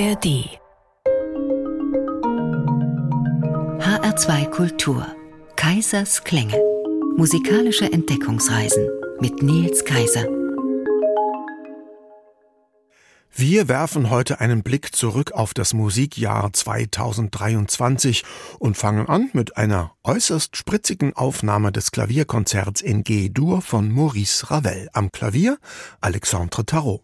ARD HR2 Kultur Kaisers Klänge Musikalische Entdeckungsreisen mit Nils Kaiser wir werfen heute einen Blick zurück auf das Musikjahr 2023 und fangen an mit einer äußerst spritzigen Aufnahme des Klavierkonzerts in G-Dur von Maurice Ravel. Am Klavier Alexandre Tarot.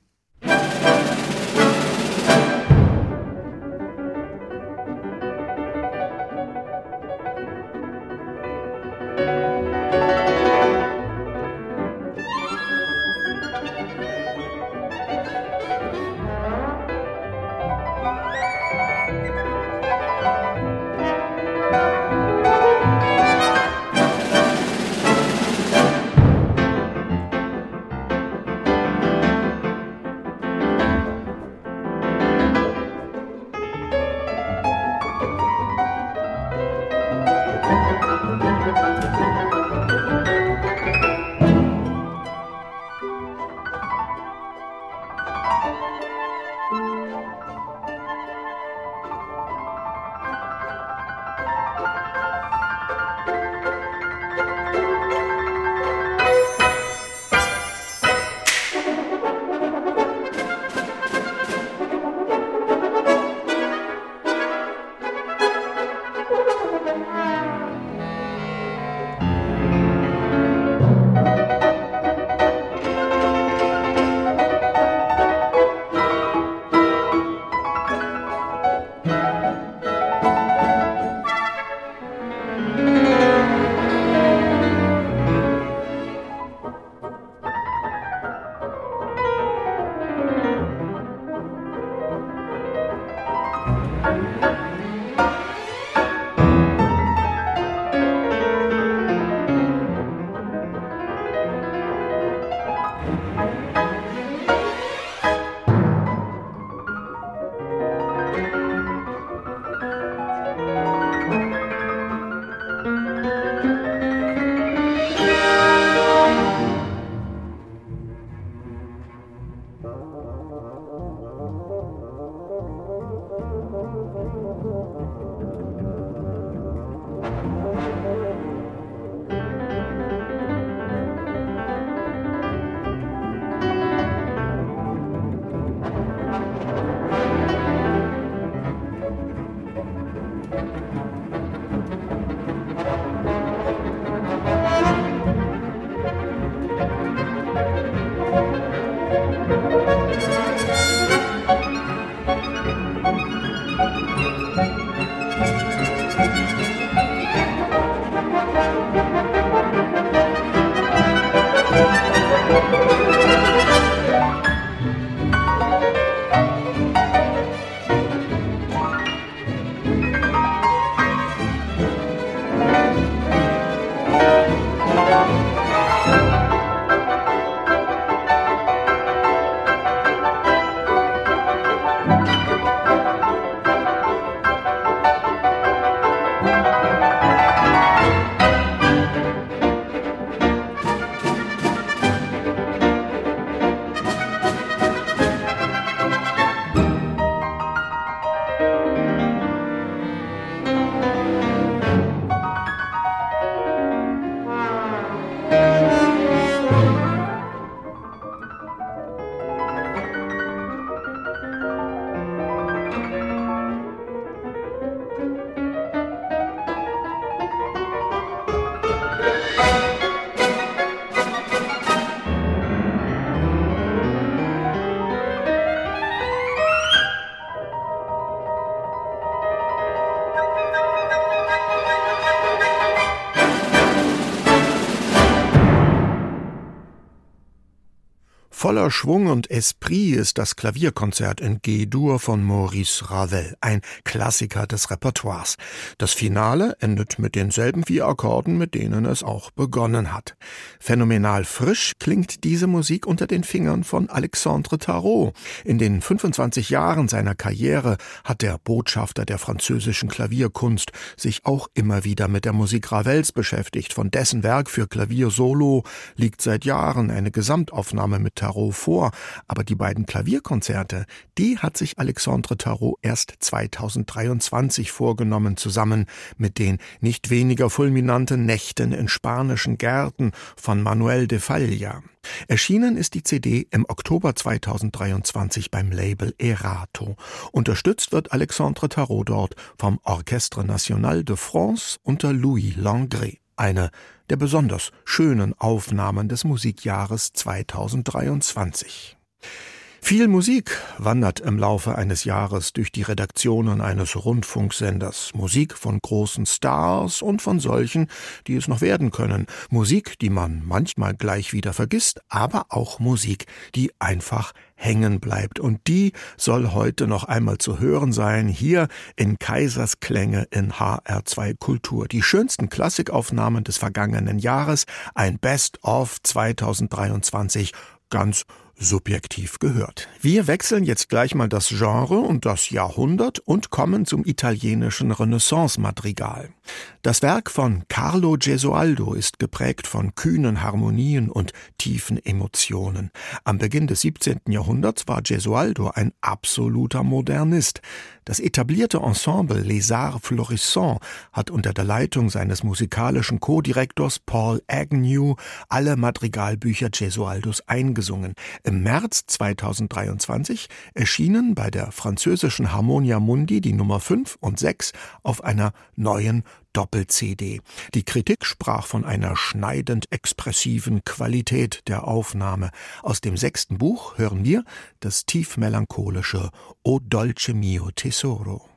Voller Schwung und Esprit ist das Klavierkonzert in G-Dur von Maurice Ravel, ein Klassiker des Repertoires. Das Finale endet mit denselben vier Akkorden, mit denen es auch begonnen hat. Phänomenal frisch klingt diese Musik unter den Fingern von Alexandre Tarot. In den 25 Jahren seiner Karriere hat der Botschafter der französischen Klavierkunst sich auch immer wieder mit der Musik Ravels beschäftigt. Von dessen Werk für Klavier Solo liegt seit Jahren eine Gesamtaufnahme mit Tarot vor, aber die beiden Klavierkonzerte, die hat sich Alexandre Tarot erst 2023 vorgenommen, zusammen mit den nicht weniger fulminanten Nächten in spanischen Gärten von Manuel de Falla. Erschienen ist die CD im Oktober 2023 beim Label Erato. Unterstützt wird Alexandre Tarot dort vom Orchestre National de France unter Louis Langré. Eine der besonders schönen Aufnahmen des Musikjahres 2023. Viel Musik wandert im Laufe eines Jahres durch die Redaktionen eines Rundfunksenders. Musik von großen Stars und von solchen, die es noch werden können. Musik, die man manchmal gleich wieder vergisst, aber auch Musik, die einfach hängen bleibt. Und die soll heute noch einmal zu hören sein, hier in Kaisers Klänge in HR2 Kultur. Die schönsten Klassikaufnahmen des vergangenen Jahres, ein Best-of 2023, ganz subjektiv gehört. Wir wechseln jetzt gleich mal das Genre und das Jahrhundert und kommen zum italienischen Renaissance-Madrigal. Das Werk von Carlo Gesualdo ist geprägt von kühnen Harmonien und tiefen Emotionen. Am Beginn des 17. Jahrhunderts war Gesualdo ein absoluter Modernist. Das etablierte Ensemble Les Arts Florissants hat unter der Leitung seines musikalischen Co-Direktors Paul Agnew alle Madrigalbücher Gesualdos eingesungen. Im März 2023 erschienen bei der französischen Harmonia Mundi die Nummer 5 und 6 auf einer neuen Doppel-CD. Die Kritik sprach von einer schneidend expressiven Qualität der Aufnahme. Aus dem sechsten Buch hören wir das tief melancholische O dolce mio tesoro.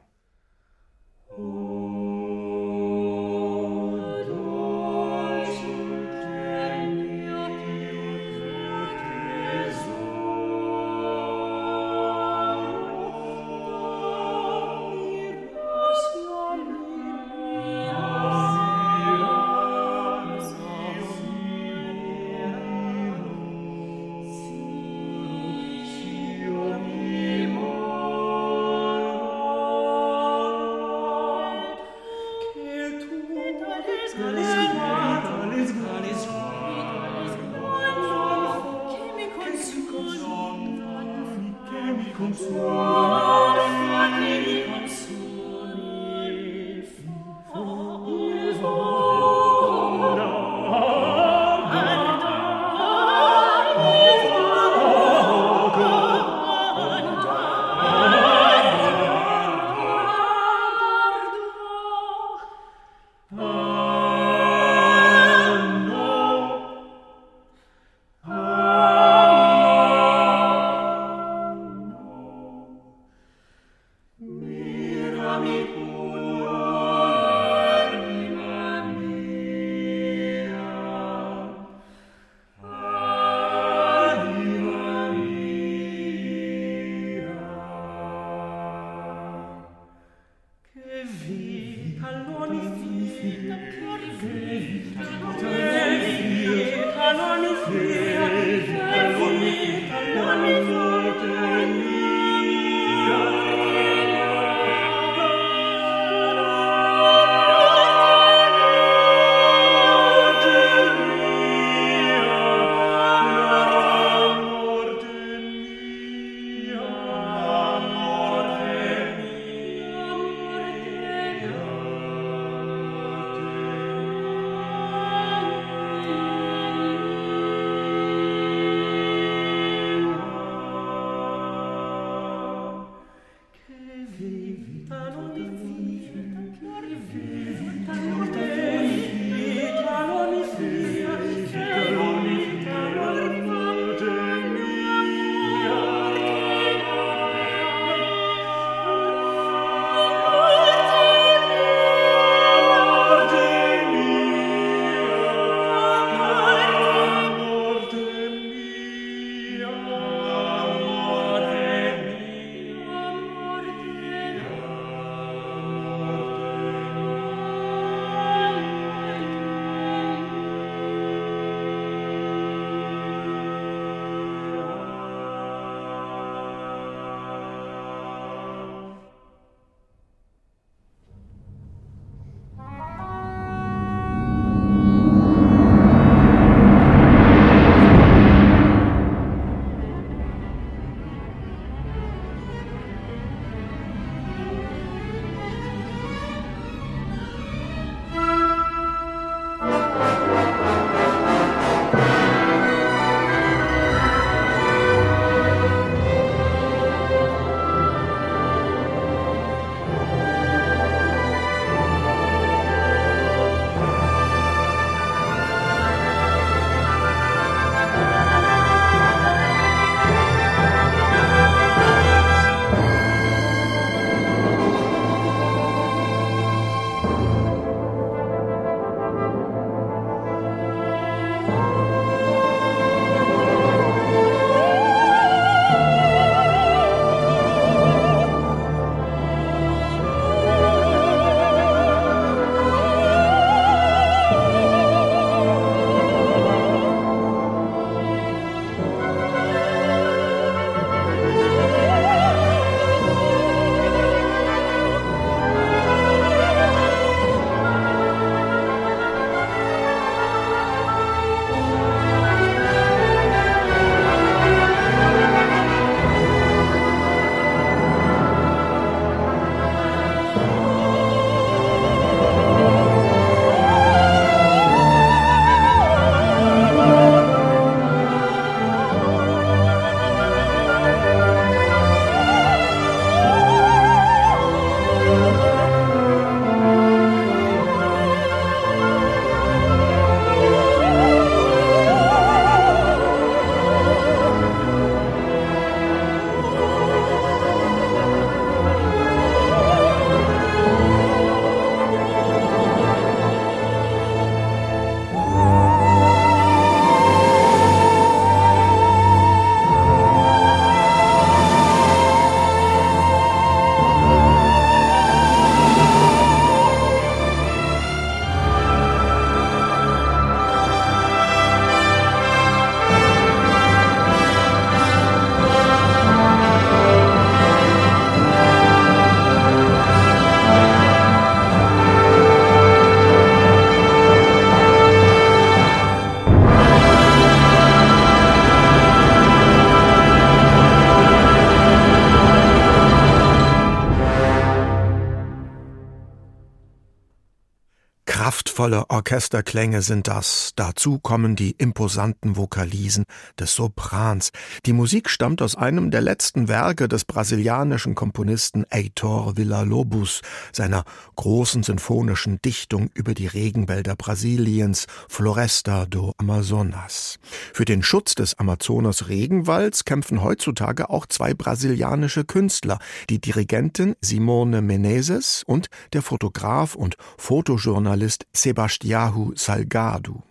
Prachtvolle Orchesterklänge sind das. Dazu kommen die imposanten Vokalisen des Soprans. Die Musik stammt aus einem der letzten Werke des brasilianischen Komponisten Heitor Villa-Lobos, seiner großen sinfonischen Dichtung über die Regenwälder Brasiliens, Floresta do Amazonas. Für den Schutz des Amazonas-Regenwalds kämpfen heutzutage auch zwei brasilianische Künstler, die Dirigentin Simone Menezes und der Fotograf und Fotojournalist Sebastião Salgado.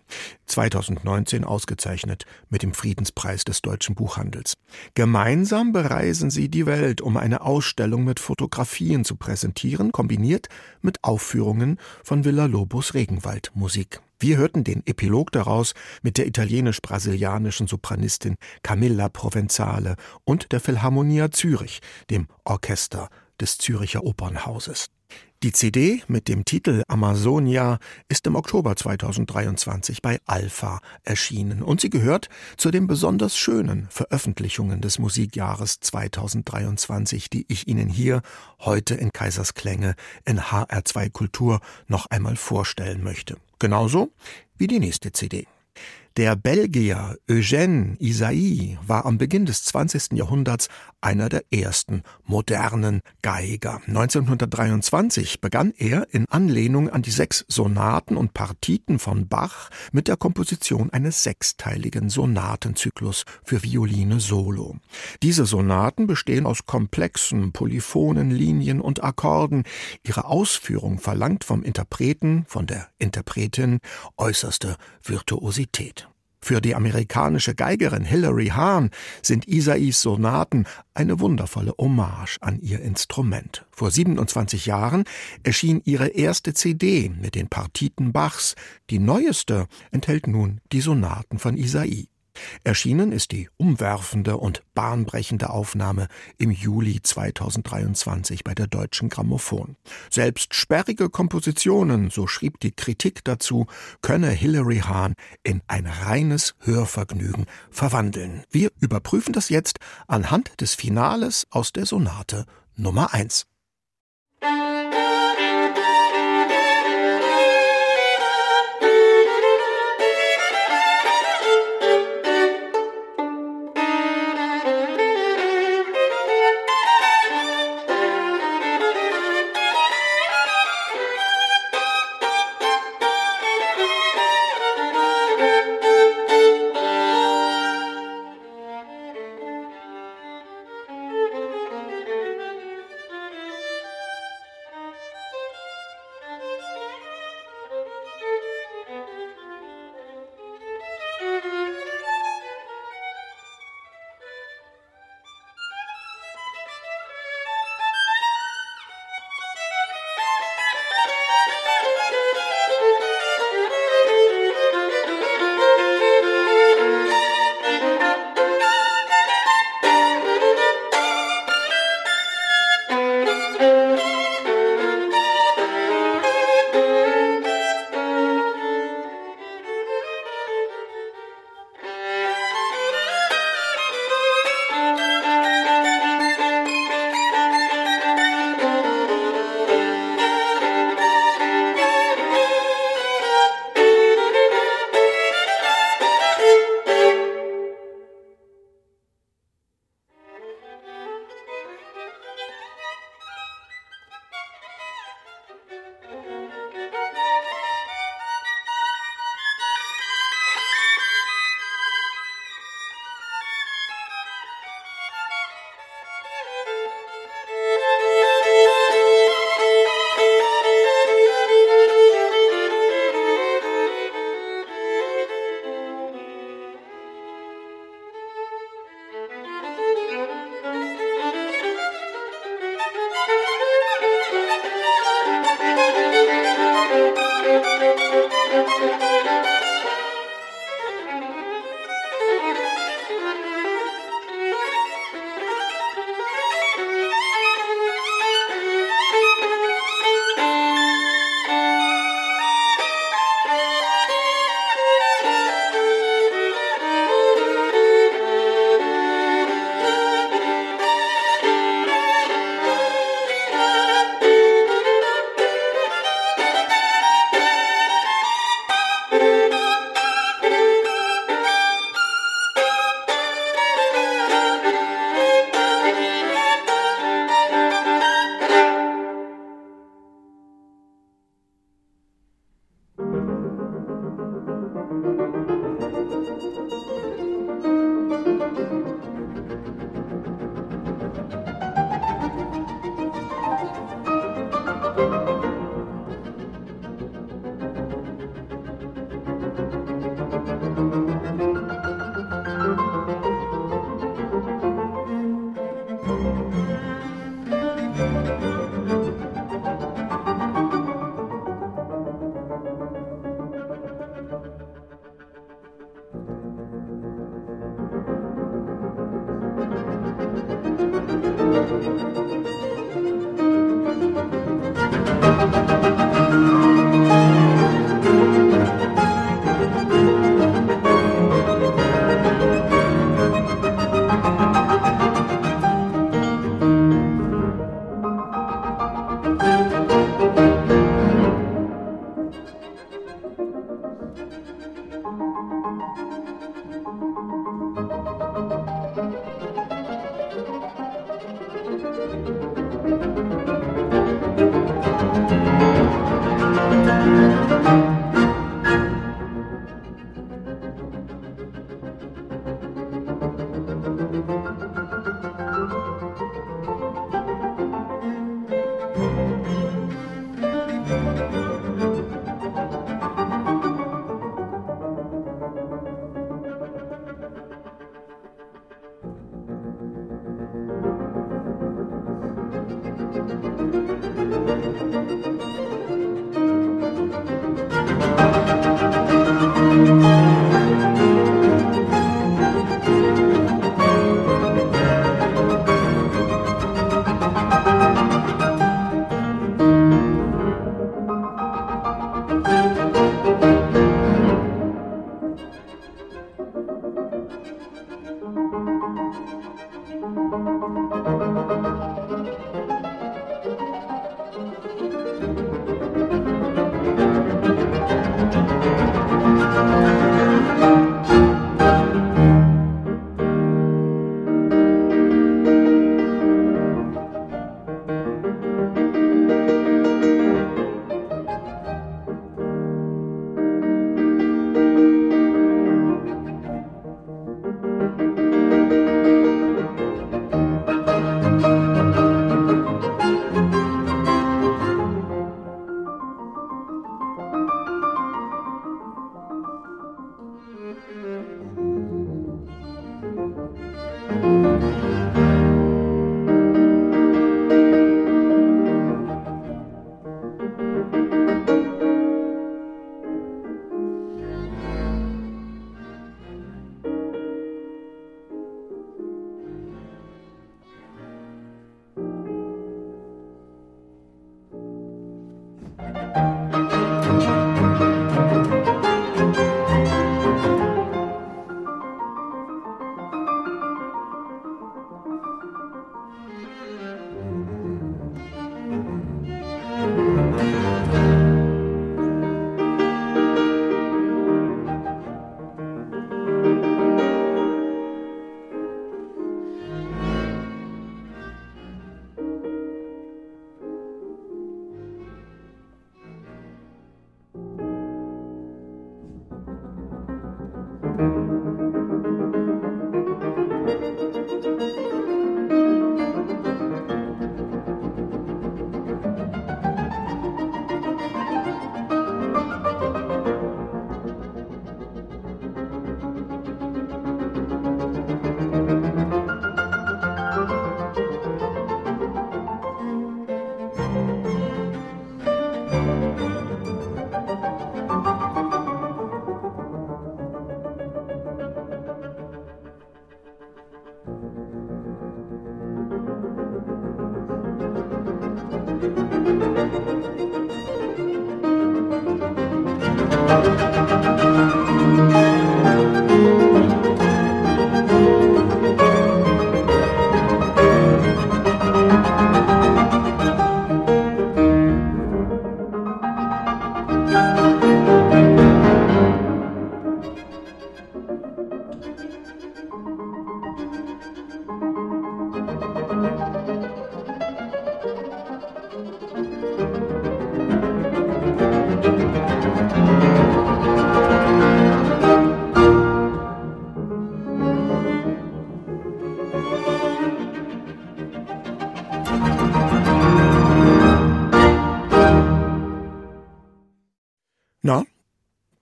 2019 ausgezeichnet mit dem Friedenspreis des deutschen Buchhandels. Gemeinsam bereisen sie die Welt, um eine Ausstellung mit Fotografien zu präsentieren, kombiniert mit Aufführungen von Villa Lobos Regenwaldmusik. Wir hörten den Epilog daraus mit der italienisch-brasilianischen Sopranistin Camilla Provenzale und der Philharmonia Zürich, dem Orchester des Züricher Opernhauses. Die CD mit dem Titel Amazonia ist im Oktober 2023 bei Alpha erschienen und sie gehört zu den besonders schönen Veröffentlichungen des Musikjahres 2023, die ich Ihnen hier heute in Kaisersklänge in HR2 Kultur noch einmal vorstellen möchte. Genauso wie die nächste CD. Der Belgier Eugène Isaïe war am Beginn des 20. Jahrhunderts einer der ersten modernen Geiger. 1923 begann er in Anlehnung an die sechs Sonaten und Partiten von Bach mit der Komposition eines sechsteiligen Sonatenzyklus für Violine Solo. Diese Sonaten bestehen aus komplexen, polyphonen Linien und Akkorden. Ihre Ausführung verlangt vom Interpreten, von der Interpretin äußerste Virtuosität. Für die amerikanische Geigerin Hilary Hahn sind Isais Sonaten eine wundervolle Hommage an ihr Instrument. Vor 27 Jahren erschien ihre erste CD mit den Partiten Bachs. Die neueste enthält nun die Sonaten von Isai. Erschienen ist die umwerfende und bahnbrechende Aufnahme im Juli 2023 bei der Deutschen Grammophon. Selbst sperrige Kompositionen, so schrieb die Kritik dazu, könne Hilary Hahn in ein reines Hörvergnügen verwandeln. Wir überprüfen das jetzt anhand des Finales aus der Sonate Nummer 1.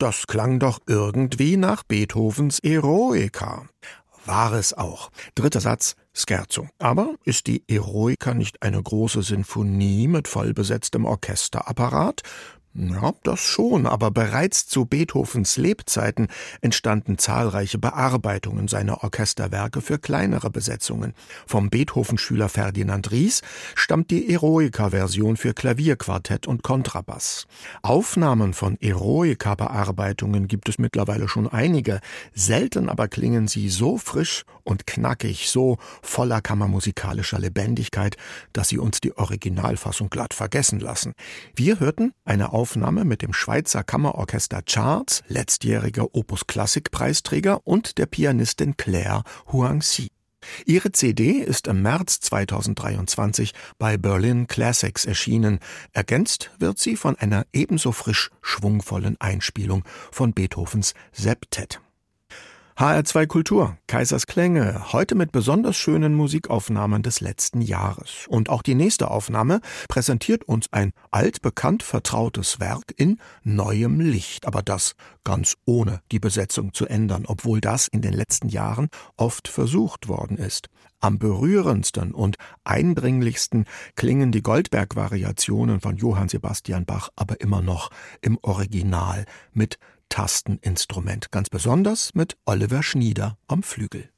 Das klang doch irgendwie nach Beethovens Eroica. War es auch. Dritter Satz, Scherzo. Aber ist die Eroica nicht eine große Sinfonie mit vollbesetztem Orchesterapparat? Ja, das schon, aber bereits zu Beethovens Lebzeiten entstanden zahlreiche Bearbeitungen seiner Orchesterwerke für kleinere Besetzungen. Vom Beethoven-Schüler Ferdinand Ries stammt die Eroica-Version für Klavierquartett und Kontrabass. Aufnahmen von Eroica-Bearbeitungen gibt es mittlerweile schon einige, selten aber klingen sie so frisch und knackig, so voller kammermusikalischer Lebendigkeit, dass sie uns die Originalfassung glatt vergessen lassen. Wir hörten eine Aufnahme mit dem Schweizer Kammerorchester Charts, letztjähriger Opus Klassik Preisträger und der Pianistin Claire Huangxi. Ihre CD ist im März 2023 bei Berlin Classics erschienen. Ergänzt wird sie von einer ebenso frisch schwungvollen Einspielung von Beethovens Septett. HR2 Kultur, Kaisers Klänge, heute mit besonders schönen Musikaufnahmen des letzten Jahres. Und auch die nächste Aufnahme präsentiert uns ein altbekannt vertrautes Werk in neuem Licht, aber das ganz ohne die Besetzung zu ändern, obwohl das in den letzten Jahren oft versucht worden ist. Am berührendsten und eindringlichsten klingen die Goldberg-Variationen von Johann Sebastian Bach aber immer noch im Original mit Tasteninstrument, ganz besonders mit Oliver Schnieder am Flügel.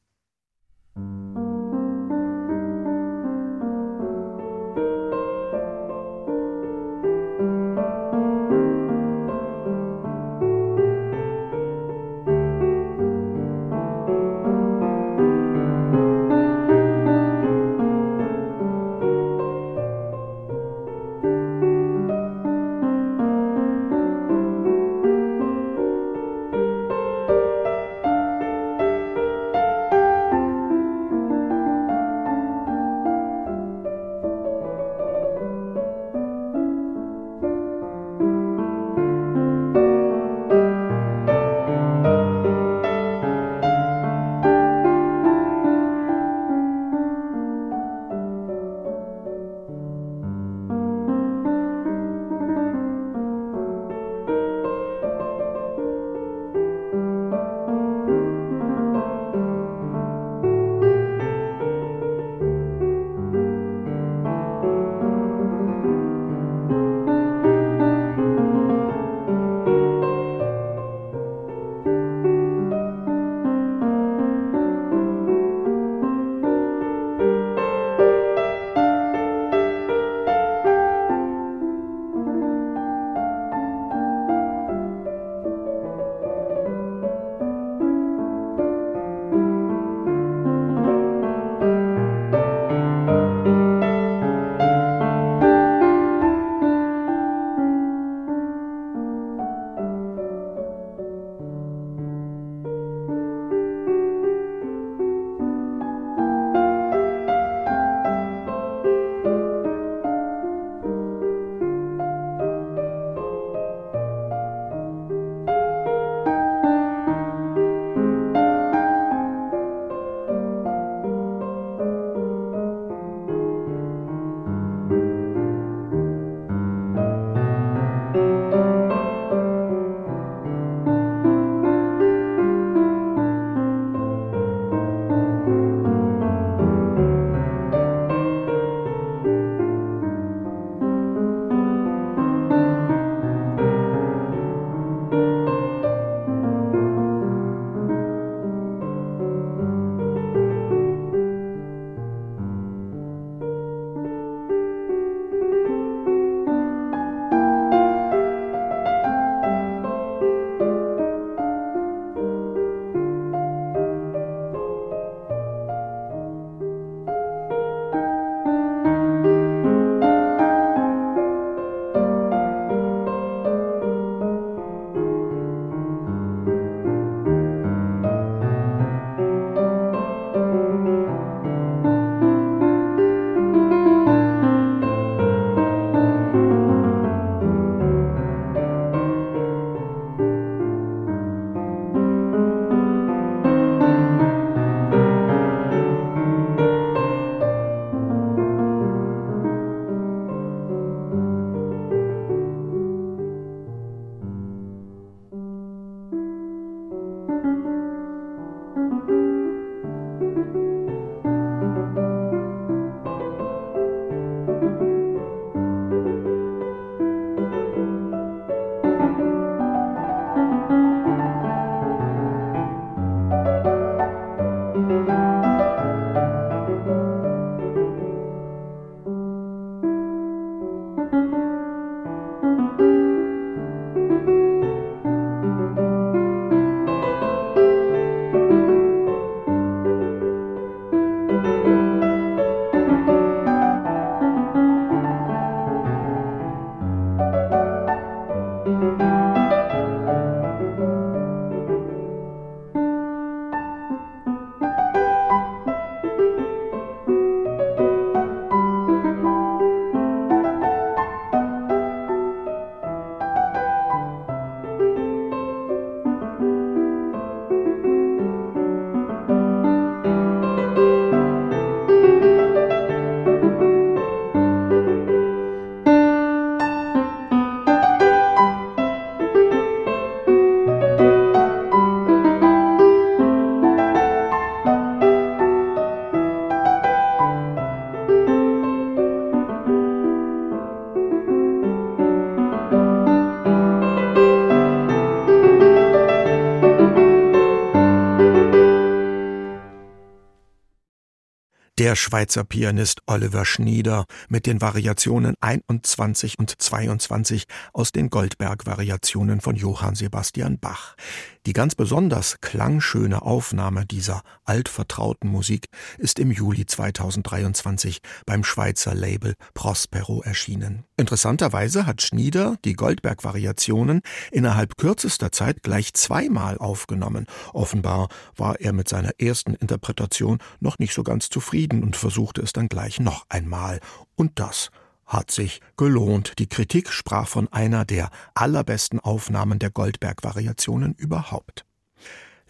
Der Schweizer Pianist Oliver Schnieder mit den Variationen 21 und 22 aus den Goldberg-Variationen von Johann Sebastian Bach. Die ganz besonders klangschöne Aufnahme dieser altvertrauten Musik ist im Juli 2023 beim Schweizer Label Prospero erschienen. Interessanterweise hat Schnieder die Goldberg-Variationen innerhalb kürzester Zeit gleich zweimal aufgenommen. Offenbar war er mit seiner ersten Interpretation noch nicht so ganz zufrieden und versuchte es dann gleich noch einmal. Und das hat sich gelohnt. Die Kritik sprach von einer der allerbesten Aufnahmen der Goldberg-Variationen überhaupt.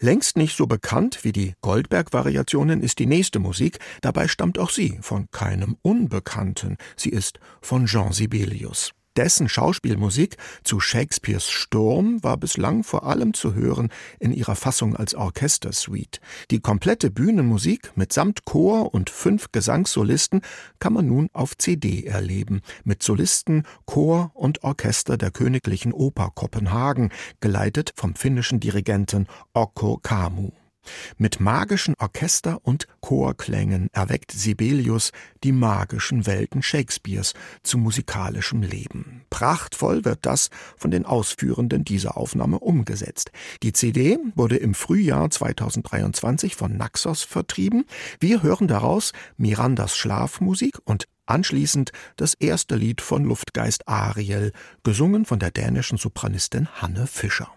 Längst nicht so bekannt wie die Goldberg-Variationen ist die nächste Musik, dabei stammt auch sie von keinem Unbekannten, sie ist von Jean Sibelius. Dessen Schauspielmusik zu Shakespeares Sturm war bislang vor allem zu hören in ihrer Fassung als Orchestersuite. Die komplette Bühnenmusik mitsamt Chor und fünf Gesangssolisten kann man nun auf CD erleben, mit Solisten, Chor und Orchester der Königlichen Oper Kopenhagen, geleitet vom finnischen Dirigenten Okko Kamu. Mit magischen Orchester- und Chorklängen erweckt Sibelius die magischen Welten Shakespeares zu musikalischem Leben. Prachtvoll wird das von den Ausführenden dieser Aufnahme umgesetzt. Die CD wurde im Frühjahr 2023 von Naxos vertrieben. Wir hören daraus Mirandas Schlafmusik und Anschließend das erste Lied von Luftgeist Ariel, gesungen von der dänischen Sopranistin Hanne Fischer.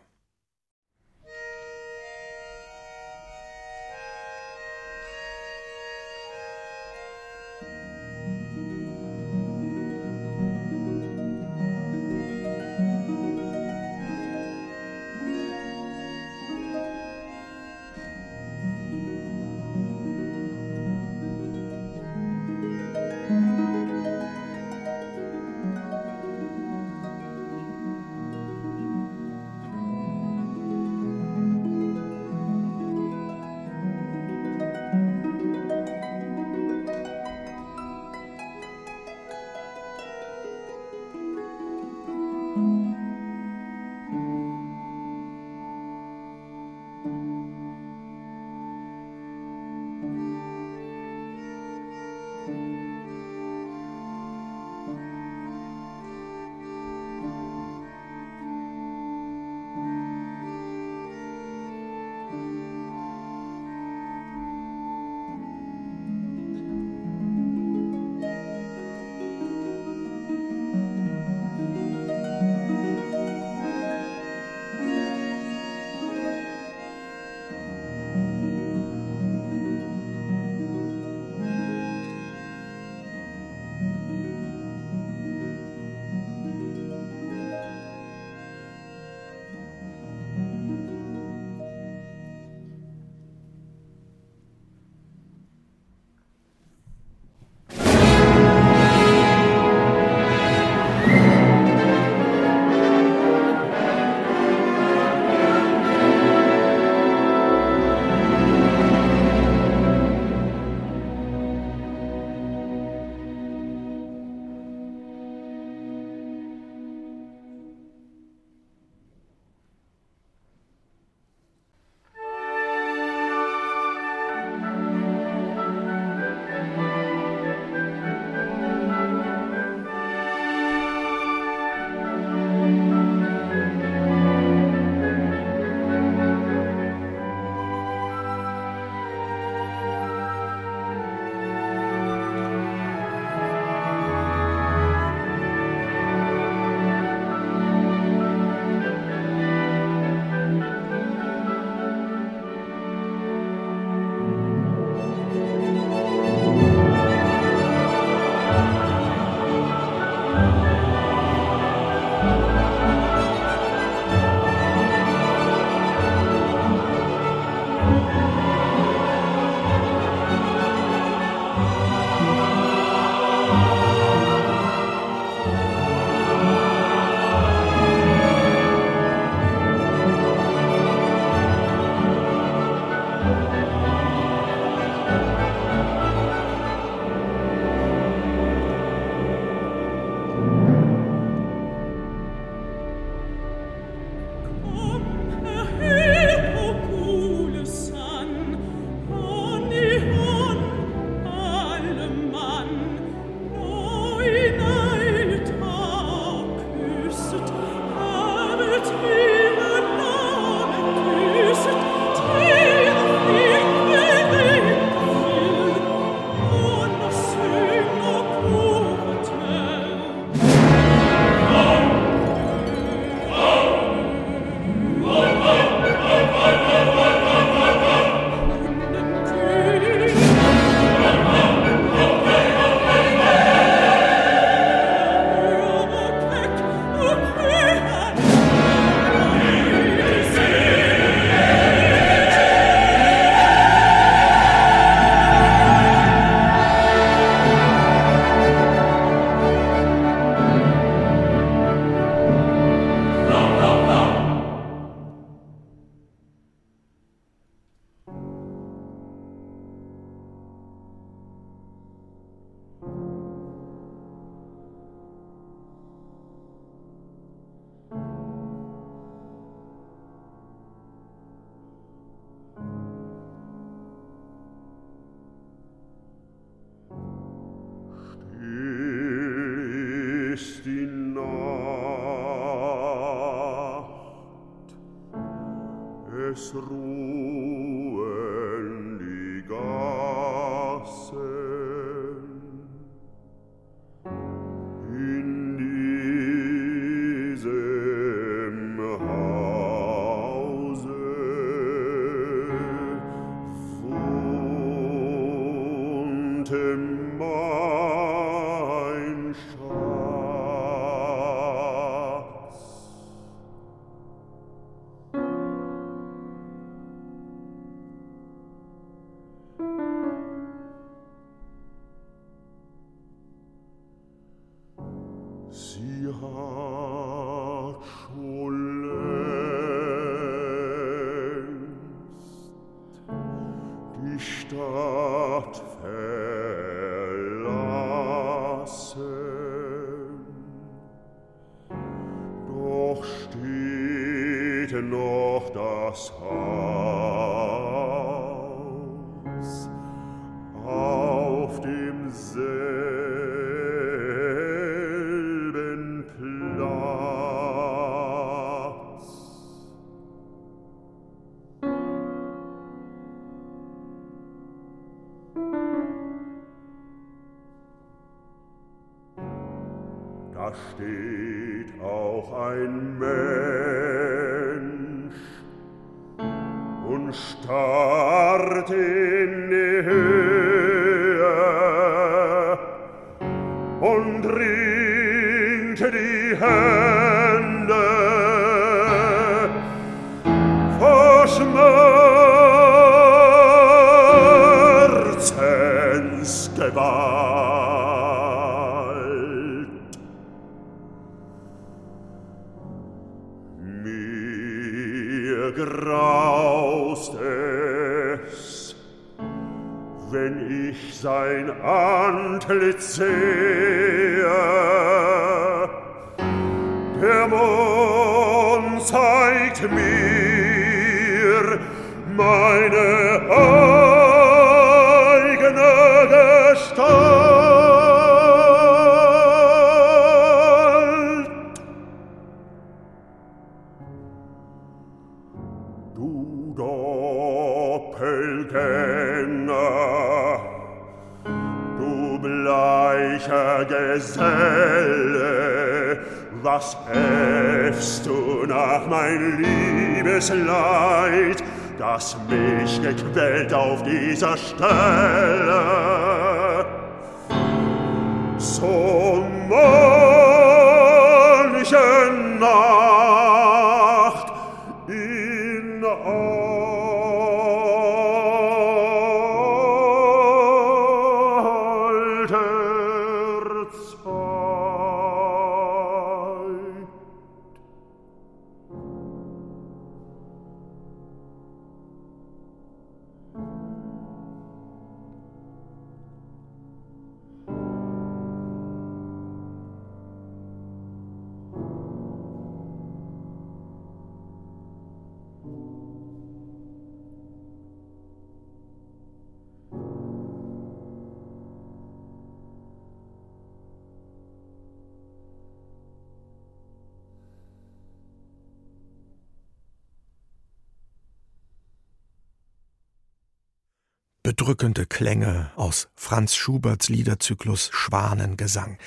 mein Schatz. antlitz sehe. Der Mond zeigt mir meine Geselle, was äffst du nach mein Liebesleid, das mich gequält auf dieser Stelle? So manche bedrückende Klänge aus Franz Schuberts Liederzyklus Schwanengesang.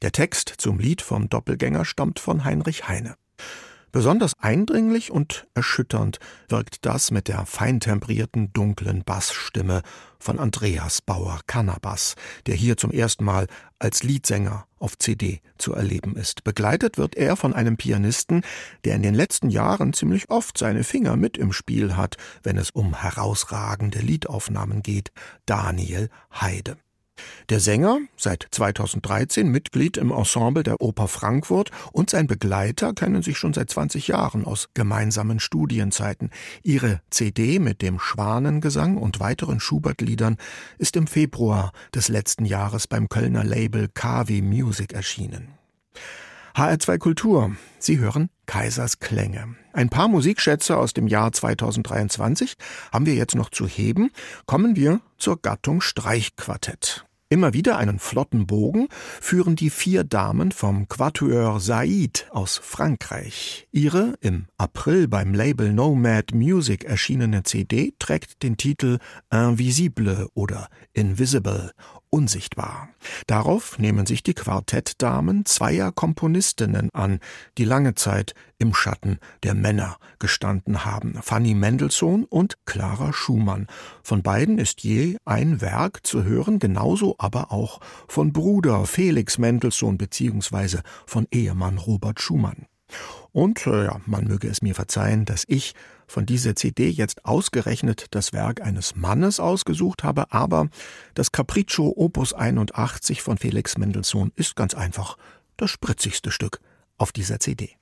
Der Text zum Lied vom Doppelgänger stammt von Heinrich Heine. Besonders eindringlich und erschütternd wirkt das mit der feintemperierten, dunklen Bassstimme von Andreas Bauer-Cannabas, der hier zum ersten Mal als Liedsänger auf CD zu erleben ist. Begleitet wird er von einem Pianisten, der in den letzten Jahren ziemlich oft seine Finger mit im Spiel hat, wenn es um herausragende Liedaufnahmen geht, Daniel Heide. Der Sänger, seit 2013 Mitglied im Ensemble der Oper Frankfurt und sein Begleiter kennen sich schon seit 20 Jahren aus gemeinsamen Studienzeiten. Ihre CD mit dem Schwanengesang und weiteren Schubert-Liedern ist im Februar des letzten Jahres beim Kölner Label KW Music erschienen. HR2 Kultur. Sie hören Kaisers Klänge. Ein paar Musikschätze aus dem Jahr 2023 haben wir jetzt noch zu heben. Kommen wir zur Gattung Streichquartett. Immer wieder einen flotten Bogen führen die vier Damen vom Quatuor Said aus Frankreich. Ihre im April beim Label Nomad Music erschienene CD trägt den Titel Invisible oder Invisible unsichtbar. Darauf nehmen sich die Quartettdamen zweier Komponistinnen an, die lange Zeit im Schatten der Männer gestanden haben, Fanny Mendelssohn und Clara Schumann. Von beiden ist je ein Werk zu hören, genauso aber auch von Bruder Felix Mendelssohn bzw. von Ehemann Robert Schumann. Und äh, ja, man möge es mir verzeihen, dass ich von dieser CD jetzt ausgerechnet das Werk eines Mannes ausgesucht habe, aber das Capriccio Opus 81 von Felix Mendelssohn ist ganz einfach das spritzigste Stück auf dieser CD.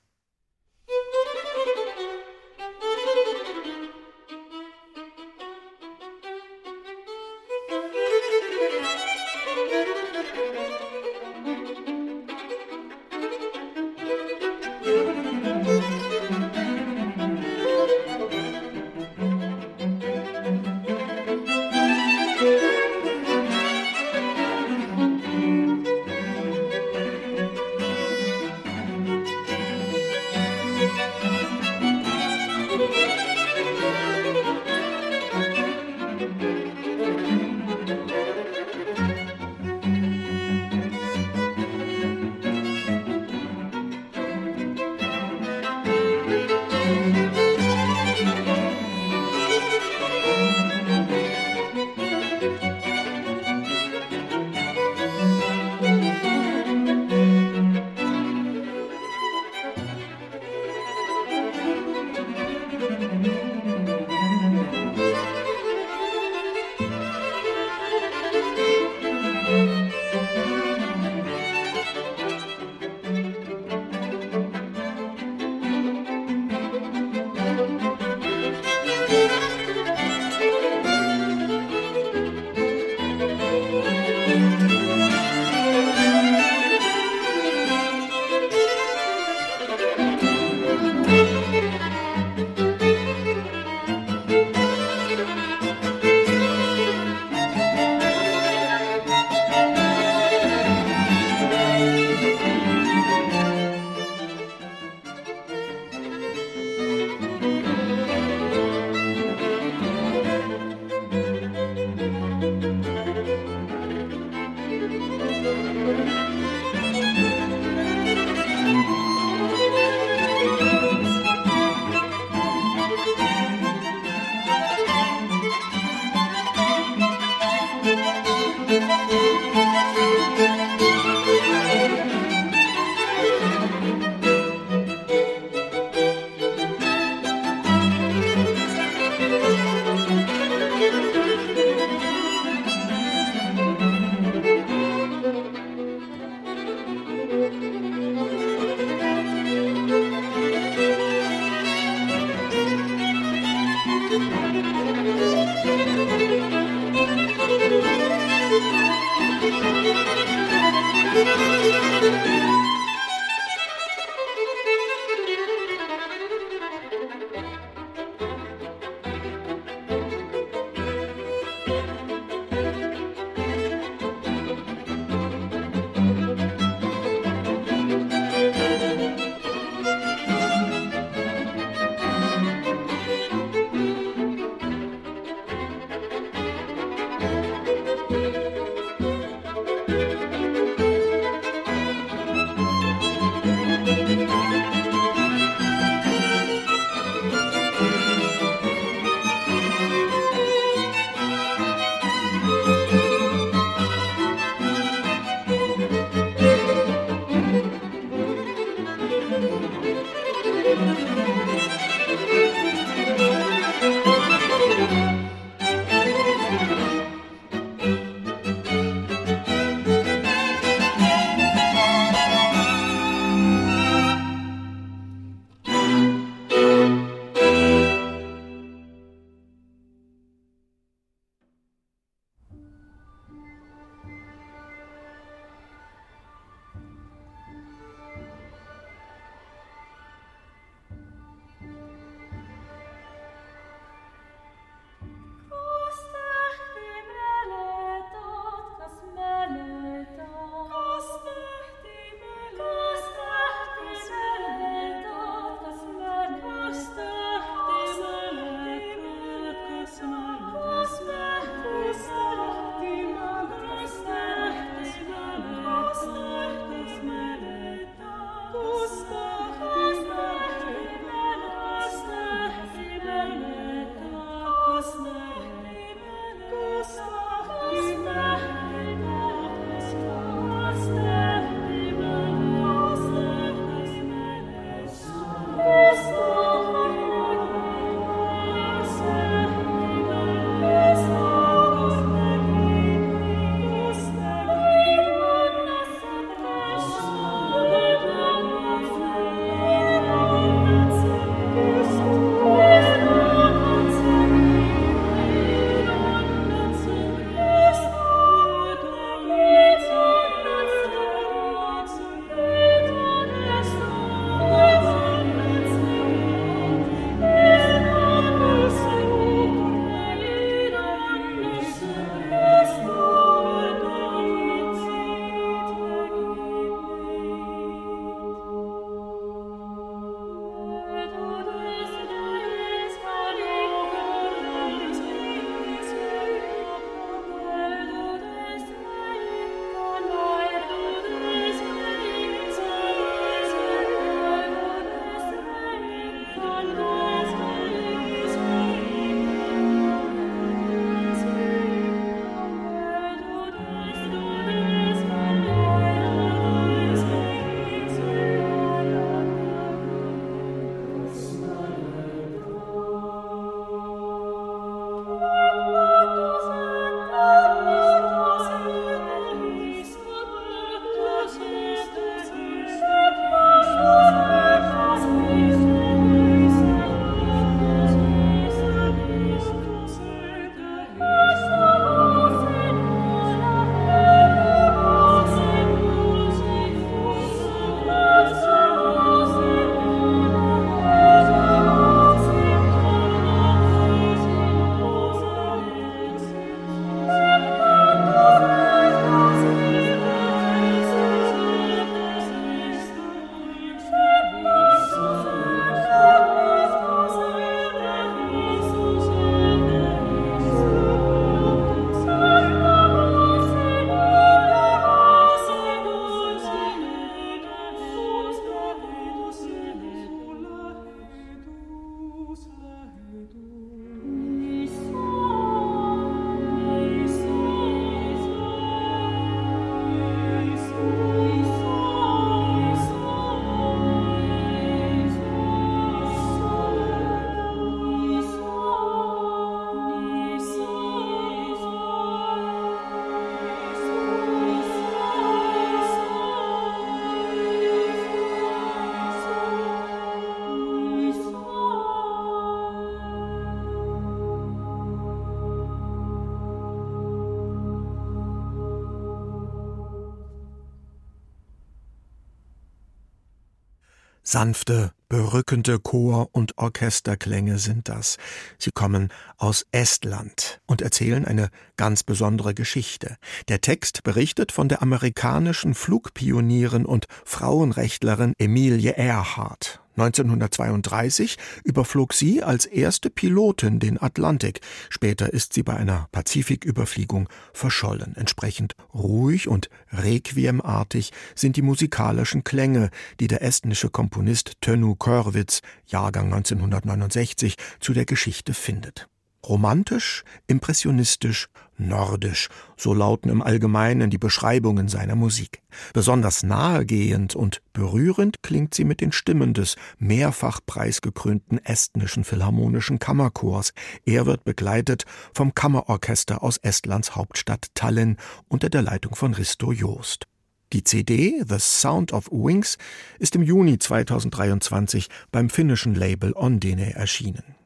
Sanfte, berückende Chor- und Orchesterklänge sind das. Sie kommen aus Estland und erzählen eine ganz besondere Geschichte. Der Text berichtet von der amerikanischen Flugpionierin und Frauenrechtlerin Emilie Earhart. 1932 überflog sie als erste Pilotin den Atlantik. Später ist sie bei einer Pazifiküberfliegung verschollen. Entsprechend ruhig und requiemartig sind die musikalischen Klänge, die der estnische Komponist Tönu Körwitz, Jahrgang 1969, zu der Geschichte findet. Romantisch, impressionistisch, nordisch, so lauten im Allgemeinen die Beschreibungen seiner Musik. Besonders nahegehend und berührend klingt sie mit den Stimmen des mehrfach preisgekrönten estnischen Philharmonischen Kammerchors. Er wird begleitet vom Kammerorchester aus Estlands Hauptstadt Tallinn unter der Leitung von Risto Joost. Die CD The Sound of Wings ist im Juni 2023 beim finnischen Label Ondine erschienen.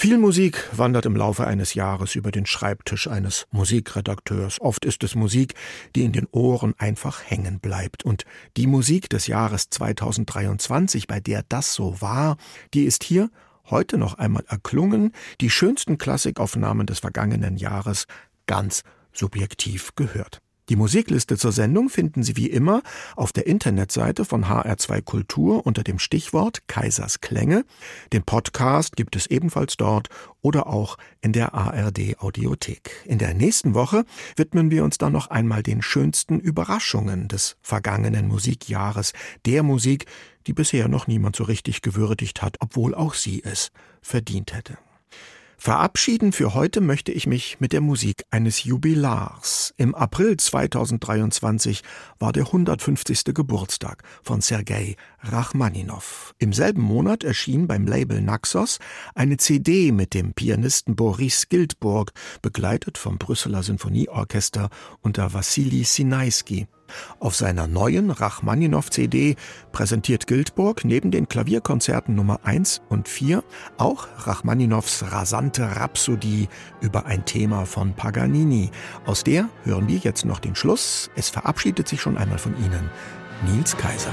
Viel Musik wandert im Laufe eines Jahres über den Schreibtisch eines Musikredakteurs. Oft ist es Musik, die in den Ohren einfach hängen bleibt. Und die Musik des Jahres 2023, bei der das so war, die ist hier heute noch einmal erklungen, die schönsten Klassikaufnahmen des vergangenen Jahres ganz subjektiv gehört. Die Musikliste zur Sendung finden Sie wie immer auf der Internetseite von HR2 Kultur unter dem Stichwort Kaisers Klänge. Den Podcast gibt es ebenfalls dort oder auch in der ARD Audiothek. In der nächsten Woche widmen wir uns dann noch einmal den schönsten Überraschungen des vergangenen Musikjahres, der Musik, die bisher noch niemand so richtig gewürdigt hat, obwohl auch sie es verdient hätte. Verabschieden für heute möchte ich mich mit der Musik eines Jubilars. Im April 2023 war der 150. Geburtstag von Sergei Rachmaninow. Im selben Monat erschien beim Label Naxos eine CD mit dem Pianisten Boris Gildburg, begleitet vom Brüsseler Sinfonieorchester unter Wassili Sinaisky. Auf seiner neuen Rachmaninow-CD präsentiert Gildburg neben den Klavierkonzerten Nummer 1 und 4 auch Rachmaninows rasante Rhapsodie über ein Thema von Paganini. Aus der hören wir jetzt noch den Schluss. Es verabschiedet sich schon einmal von Ihnen Nils Kaiser.